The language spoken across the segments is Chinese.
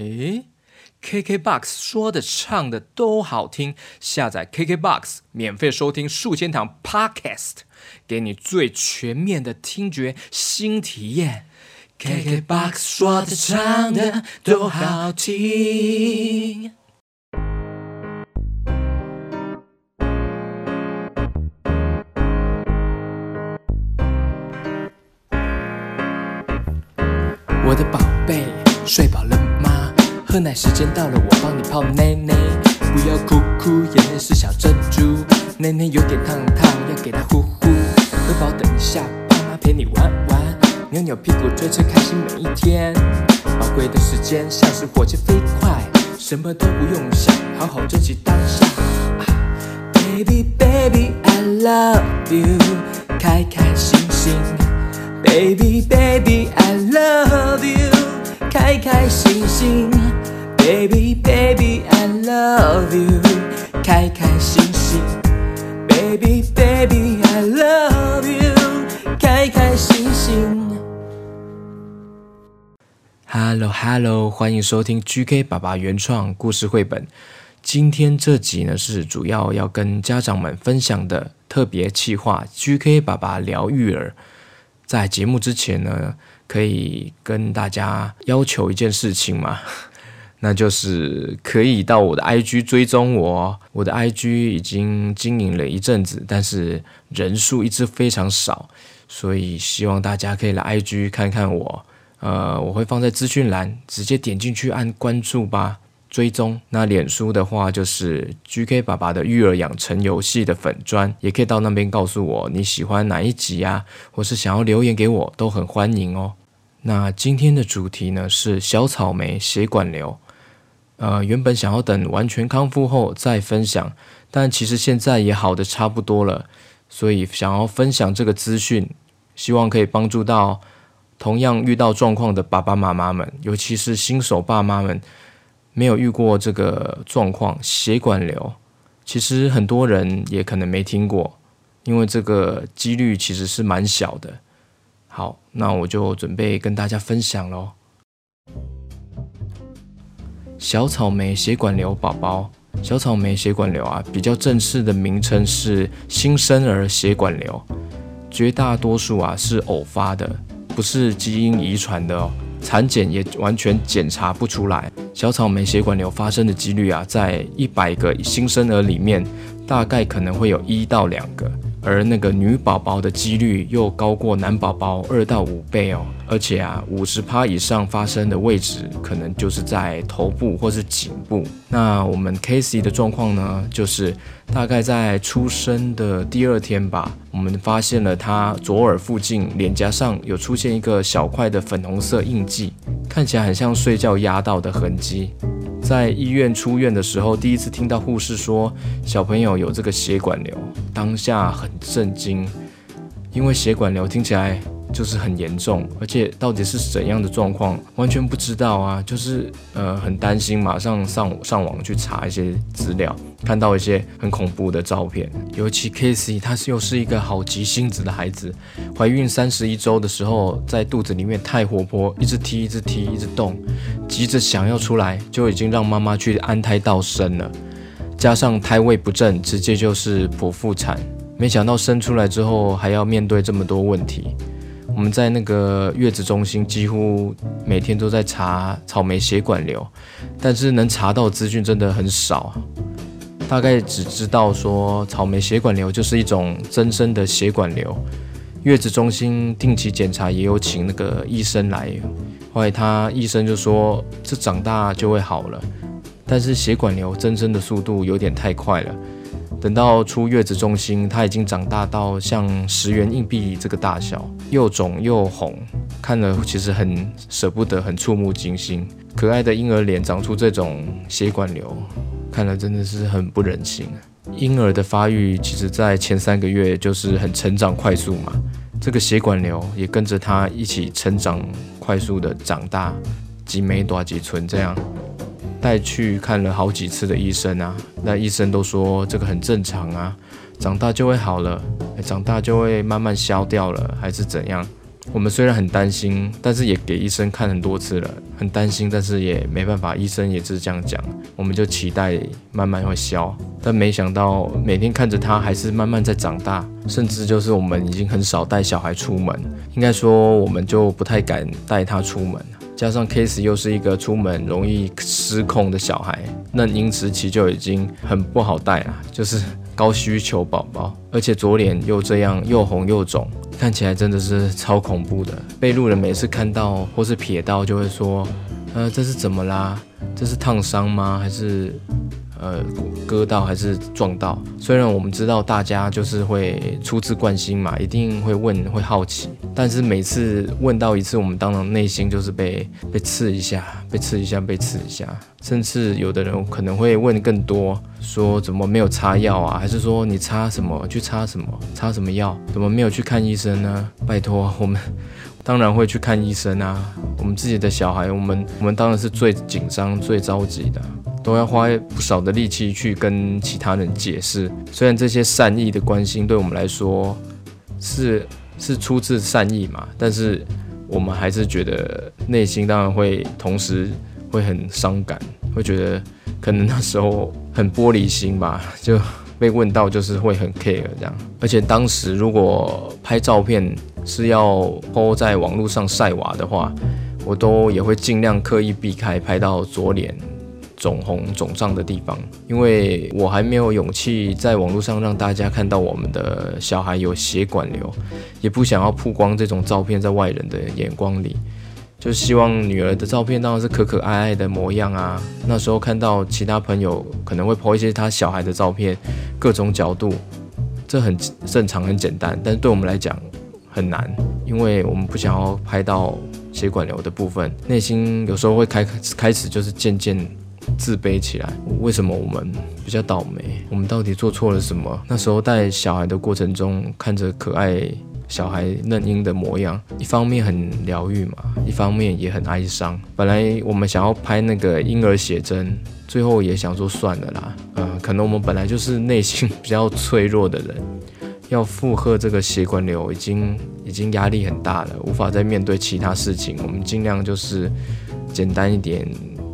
诶，KKBOX 说的唱的都好听，下载 KKBOX 免费收听数千堂 Podcast，给你最全面的听觉新体验。KKBOX 说的唱的都好听。我的宝贝，睡饱了吗？喝奶时间到了，我帮你泡奶奶。不要哭哭，眼泪是小珍珠。奶奶有点烫烫，要给它呼呼。喝饱等一下，爸妈陪你玩玩。扭扭屁股，追追开心每一天。宝贵的时间像是火箭飞快，什么都不用想，好好珍惜当下。Baby baby I love you，开开心心。Baby, baby, I love you，开开心心。Baby, baby, I love you，开开心心。Baby, baby, I love you，开开心心。Hello, Hello，欢迎收听 GK 爸爸原创故事绘本。今天这集呢是主要要跟家长们分享的特别企划，GK 爸爸聊育儿。在节目之前呢，可以跟大家要求一件事情嘛，那就是可以到我的 IG 追踪我。我的 IG 已经经营了一阵子，但是人数一直非常少，所以希望大家可以来 IG 看看我。呃，我会放在资讯栏，直接点进去按关注吧。追踪。那脸书的话就是 GK 爸爸的育儿养成游戏的粉专，也可以到那边告诉我你喜欢哪一集啊，或是想要留言给我都很欢迎哦。那今天的主题呢是小草莓血管瘤，呃，原本想要等完全康复后再分享，但其实现在也好的差不多了，所以想要分享这个资讯，希望可以帮助到同样遇到状况的爸爸妈妈们，尤其是新手爸妈们。没有遇过这个状况，血管瘤，其实很多人也可能没听过，因为这个几率其实是蛮小的。好，那我就准备跟大家分享喽。小草莓血管瘤宝宝，小草莓血管瘤啊，比较正式的名称是新生儿血管瘤，绝大多数啊是偶发的，不是基因遗传的哦。产检也完全检查不出来，小草莓血管瘤发生的几率啊，在一百个新生儿里面，大概可能会有一到两个。而那个女宝宝的几率又高过男宝宝二到五倍哦，而且啊，五十趴以上发生的位置可能就是在头部或是颈部。那我们 Casey 的状况呢，就是大概在出生的第二天吧，我们发现了他左耳附近脸颊上有出现一个小块的粉红色印记，看起来很像睡觉压到的痕迹。在医院出院的时候，第一次听到护士说小朋友有这个血管瘤，当下很震惊，因为血管瘤听起来就是很严重，而且到底是怎样的状况，完全不知道啊，就是呃很担心，马上上上网去查一些资料，看到一些很恐怖的照片，尤其 Casey 他又是一个好急性子的孩子，怀孕三十一周的时候，在肚子里面太活泼，一直踢一直踢一直动，急着想要出来，就已经让妈妈去安胎到生了，加上胎位不正，直接就是剖腹产，没想到生出来之后还要面对这么多问题。我们在那个月子中心几乎每天都在查草莓血管瘤，但是能查到资讯真的很少，大概只知道说草莓血管瘤就是一种增生的血管瘤。月子中心定期检查也有请那个医生来，后来他医生就说这长大就会好了，但是血管瘤增生的速度有点太快了。等到出月子中心，他已经长大到像十元硬币这个大小，又肿又红，看了其实很舍不得，很触目惊心。可爱的婴儿脸长出这种血管瘤，看了真的是很不忍心。婴儿的发育其实，在前三个月就是很成长快速嘛，这个血管瘤也跟着他一起成长快速的长大，几枚多几寸这样。带去看了好几次的医生啊，那医生都说这个很正常啊，长大就会好了，长大就会慢慢消掉了，还是怎样？我们虽然很担心，但是也给医生看很多次了，很担心，但是也没办法，医生也是这样讲，我们就期待慢慢会消，但没想到每天看着他还是慢慢在长大，甚至就是我们已经很少带小孩出门，应该说我们就不太敢带他出门。加上 Case 又是一个出门容易失控的小孩，那婴时期就已经很不好带了，就是高需求宝宝，而且左脸又这样又红又肿，看起来真的是超恐怖的。被路人每次看到或是瞥到，就会说：“呃，这是怎么啦？这是烫伤吗？还是？”呃，割到还是撞到？虽然我们知道大家就是会出自关心嘛，一定会问，会好奇。但是每次问到一次，我们当然内心就是被被刺一下，被刺一下，被刺一下。甚至有的人可能会问更多，说怎么没有擦药啊？还是说你擦什么？去擦什么？擦什么药？怎么没有去看医生呢？拜托，我们当然会去看医生啊。我们自己的小孩，我们我们当然是最紧张、最着急的。都要花不少的力气去跟其他人解释，虽然这些善意的关心对我们来说是是出自善意嘛，但是我们还是觉得内心当然会同时会很伤感，会觉得可能那时候很玻璃心吧，就被问到就是会很 care 这样，而且当时如果拍照片是要 po 在网络上晒娃的话，我都也会尽量刻意避开拍到左脸。肿红肿胀的地方，因为我还没有勇气在网络上让大家看到我们的小孩有血管瘤，也不想要曝光这种照片在外人的眼光里，就希望女儿的照片当然是可可爱爱的模样啊。那时候看到其他朋友可能会 po 一些他小孩的照片，各种角度，这很正常很简单，但是对我们来讲很难，因为我们不想要拍到血管瘤的部分，内心有时候会开开始就是渐渐。自卑起来，为什么我们比较倒霉？我们到底做错了什么？那时候带小孩的过程中，看着可爱小孩嫩婴的模样，一方面很疗愈嘛，一方面也很哀伤。本来我们想要拍那个婴儿写真，最后也想说算了啦。呃，可能我们本来就是内心比较脆弱的人，要负荷这个血管瘤已经已经压力很大了，无法再面对其他事情。我们尽量就是简单一点。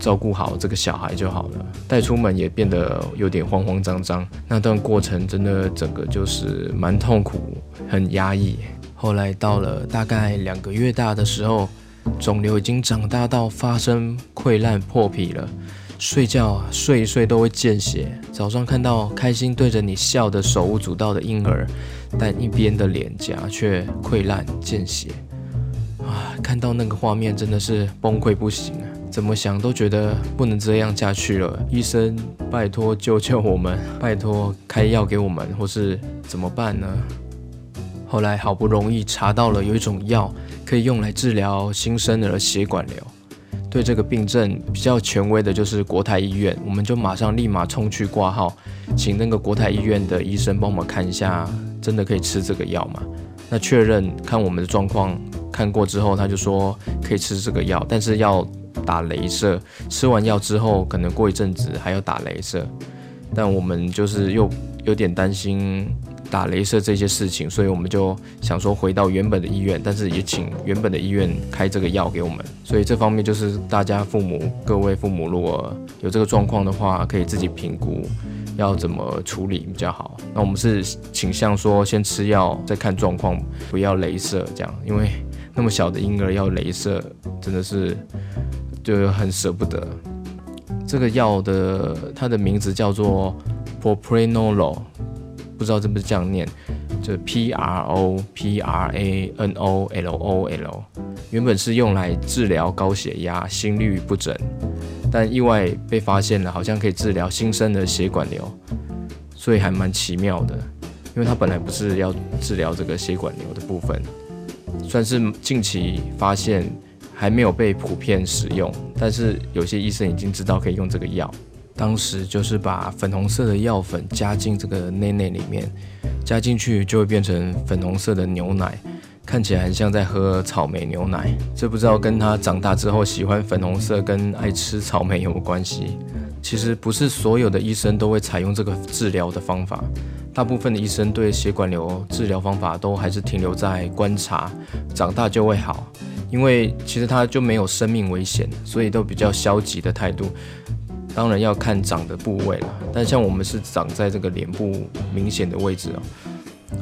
照顾好这个小孩就好了，带出门也变得有点慌慌张张。那段过程真的整个就是蛮痛苦，很压抑。后来到了大概两个月大的时候，肿瘤已经长大到发生溃烂破皮了，睡觉睡一睡都会见血。早上看到开心对着你笑的手舞足蹈的婴儿，但一边的脸颊却溃烂见血。啊，看到那个画面真的是崩溃不行！怎么想都觉得不能这样下去了，医生，拜托救救我们，拜托开药给我们，或是怎么办呢？后来好不容易查到了有一种药可以用来治疗新生儿血管瘤，对这个病症比较权威的就是国泰医院，我们就马上立马冲去挂号，请那个国泰医院的医生帮我们看一下，真的可以吃这个药吗？那确认看我们的状况，看过之后他就说可以吃这个药，但是要。打镭射，吃完药之后，可能过一阵子还要打镭射，但我们就是又有点担心打镭射这些事情，所以我们就想说回到原本的医院，但是也请原本的医院开这个药给我们。所以这方面就是大家父母，各位父母如果有这个状况的话，可以自己评估要怎么处理比较好。那我们是倾向说先吃药再看状况，不要镭射这样，因为那么小的婴儿要镭射真的是。就很舍不得，这个药的它的名字叫做 Propranolol，不知道是不是这样念，就 P R O P R A N O L O L，原本是用来治疗高血压、心律不整，但意外被发现了，好像可以治疗新生的血管瘤，所以还蛮奇妙的，因为它本来不是要治疗这个血管瘤的部分，算是近期发现。还没有被普遍使用，但是有些医生已经知道可以用这个药。当时就是把粉红色的药粉加进这个内内里面，加进去就会变成粉红色的牛奶，看起来很像在喝草莓牛奶。这不知道跟他长大之后喜欢粉红色跟爱吃草莓有没有关系？其实不是所有的医生都会采用这个治疗的方法。大部分的医生对血管瘤治疗方法都还是停留在观察，长大就会好，因为其实它就没有生命危险，所以都比较消极的态度。当然要看长的部位了，但像我们是长在这个脸部明显的位置哦。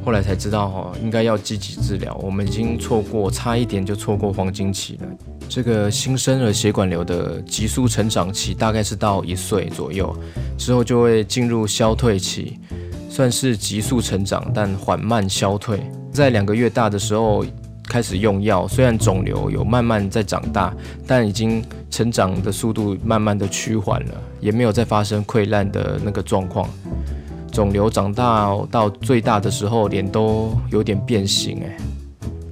后来才知道哈，应该要积极治疗。我们已经错过，差一点就错过黄金期了。这个新生儿血管瘤的急速成长期大概是到一岁左右，之后就会进入消退期，算是急速成长，但缓慢消退。在两个月大的时候开始用药，虽然肿瘤有慢慢在长大，但已经成长的速度慢慢的趋缓了，也没有再发生溃烂的那个状况。肿瘤长大到最大的时候，脸都有点变形哎。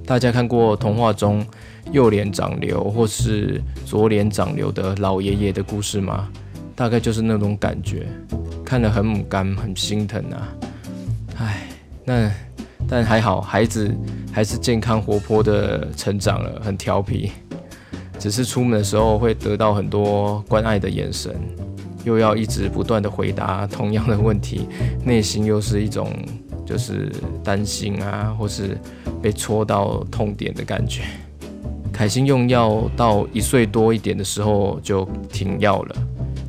大家看过童话中右脸长瘤或是左脸长瘤的老爷爷的故事吗？大概就是那种感觉，看了很母肝，很心疼啊。唉，那但还好，孩子还是健康活泼的成长了，很调皮，只是出门的时候会得到很多关爱的眼神。又要一直不断的回答同样的问题，内心又是一种就是担心啊，或是被戳到痛点的感觉。凯欣用药到一岁多一点的时候就停药了，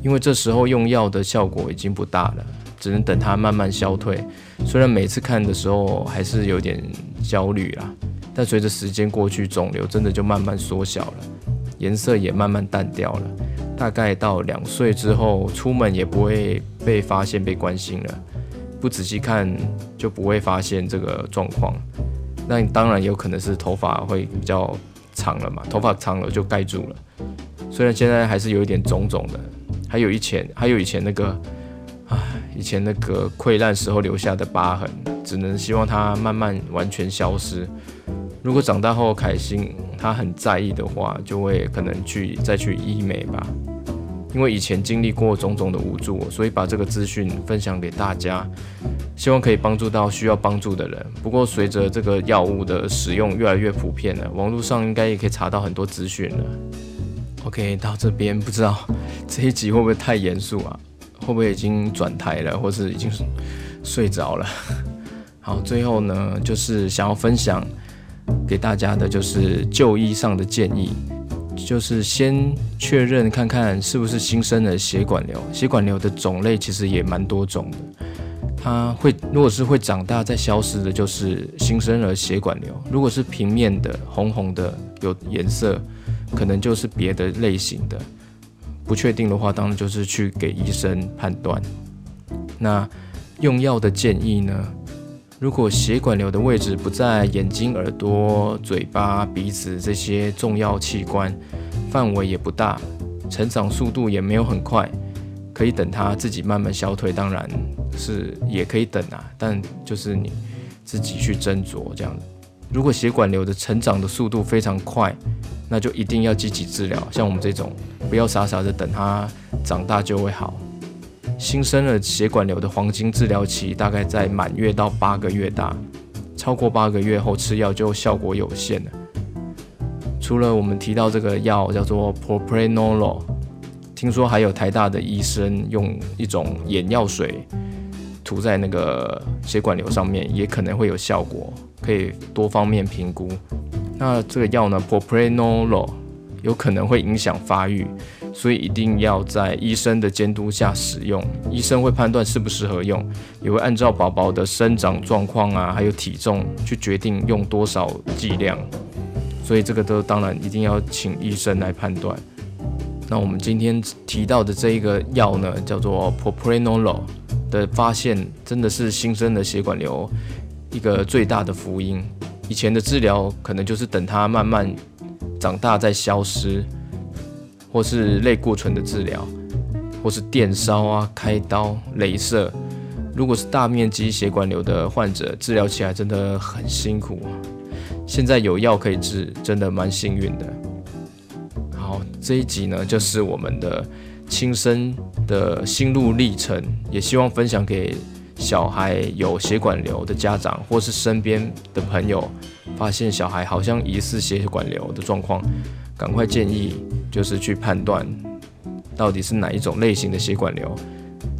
因为这时候用药的效果已经不大了，只能等它慢慢消退。虽然每次看的时候还是有点焦虑啦，但随着时间过去，肿瘤真的就慢慢缩小了，颜色也慢慢淡掉了。大概到两岁之后，出门也不会被发现、被关心了。不仔细看就不会发现这个状况。那当然有可能是头发会比较长了嘛，头发长了就盖住了。虽然现在还是有一点肿肿的，还有以前还有以前那个，以前那个溃烂时候留下的疤痕，只能希望它慢慢完全消失。如果长大后凯欣他很在意的话，就会可能去再去医美吧。因为以前经历过种种的无助，所以把这个资讯分享给大家，希望可以帮助到需要帮助的人。不过随着这个药物的使用越来越普遍了，网络上应该也可以查到很多资讯了。OK，到这边不知道 这一集会不会太严肃啊？会不会已经转台了，或是已经睡着了？好，最后呢，就是想要分享。给大家的就是就医上的建议，就是先确认看看是不是新生的血管瘤。血管瘤的种类其实也蛮多种的，它会如果是会长大再消失的，就是新生儿血管瘤；如果是平面的、红红的、有颜色，可能就是别的类型的。不确定的话，当然就是去给医生判断。那用药的建议呢？如果血管瘤的位置不在眼睛、耳朵、嘴巴、鼻子这些重要器官，范围也不大，成长速度也没有很快，可以等它自己慢慢消退。当然是也可以等啊，但就是你自己去斟酌这样。如果血管瘤的成长的速度非常快，那就一定要积极治疗。像我们这种，不要傻傻的等它长大就会好。新生儿血管瘤的黄金治疗期大概在满月到八个月大，超过八个月后吃药就效果有限了。除了我们提到这个药叫做 Propranolol，听说还有台大的医生用一种眼药水涂在那个血管瘤上面，也可能会有效果，可以多方面评估。那这个药呢，Propranolol 有可能会影响发育。所以一定要在医生的监督下使用，医生会判断适不适合用，也会按照宝宝的生长状况啊，还有体重去决定用多少剂量。所以这个都当然一定要请医生来判断。那我们今天提到的这一个药呢，叫做 Propranolol 的发现，真的是新生的血管瘤一个最大的福音。以前的治疗可能就是等它慢慢长大再消失。或是类固醇的治疗，或是电烧啊、开刀、镭射。如果是大面积血管瘤的患者，治疗起来真的很辛苦。现在有药可以治，真的蛮幸运的。好，这一集呢，就是我们的亲身的心路历程，也希望分享给小孩有血管瘤的家长，或是身边的朋友，发现小孩好像疑似血管瘤的状况。赶快建议，就是去判断到底是哪一种类型的血管瘤，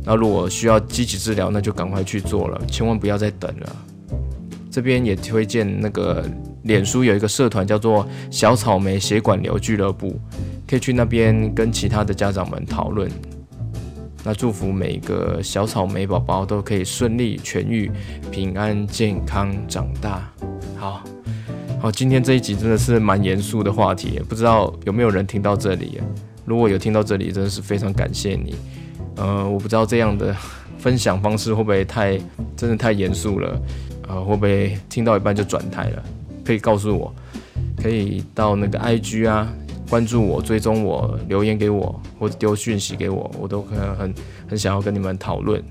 那如果需要积极治疗，那就赶快去做了，千万不要再等了。这边也推荐那个脸书有一个社团叫做“小草莓血管瘤俱乐部”，可以去那边跟其他的家长们讨论。那祝福每一个小草莓宝宝都可以顺利痊愈、平安健康长大。好，好，今天这一集真的是蛮严肃的话题，不知道有没有人听到这里？如果有听到这里，真的是非常感谢你。呃，我不知道这样的分享方式会不会太，真的太严肃了？呃，会不会听到一半就转台了？可以告诉我，可以到那个 IG 啊。关注我，追踪我，留言给我，或者丢讯息给我，我都可能很很想要跟你们讨论。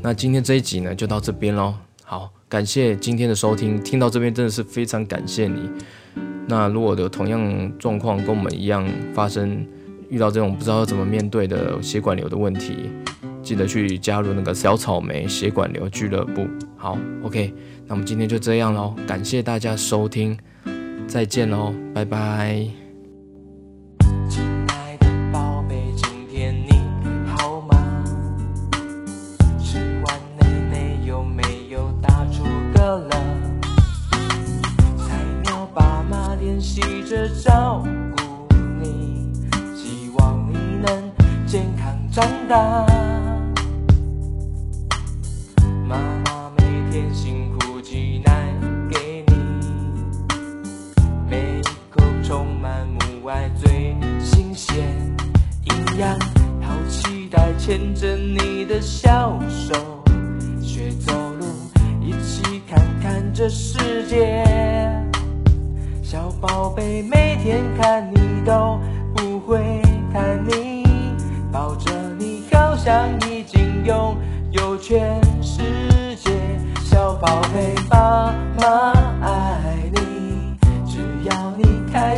那今天这一集呢，就到这边喽。好，感谢今天的收听，听到这边真的是非常感谢你。那如果有同样状况跟我们一样发生，遇到这种不知道怎么面对的血管瘤的问题，记得去加入那个小草莓血管瘤俱乐部。好，OK，那我们今天就这样喽，感谢大家收听，再见喽，拜拜。着照顾你，希望你能健康长大。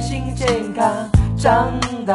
开心健康长大，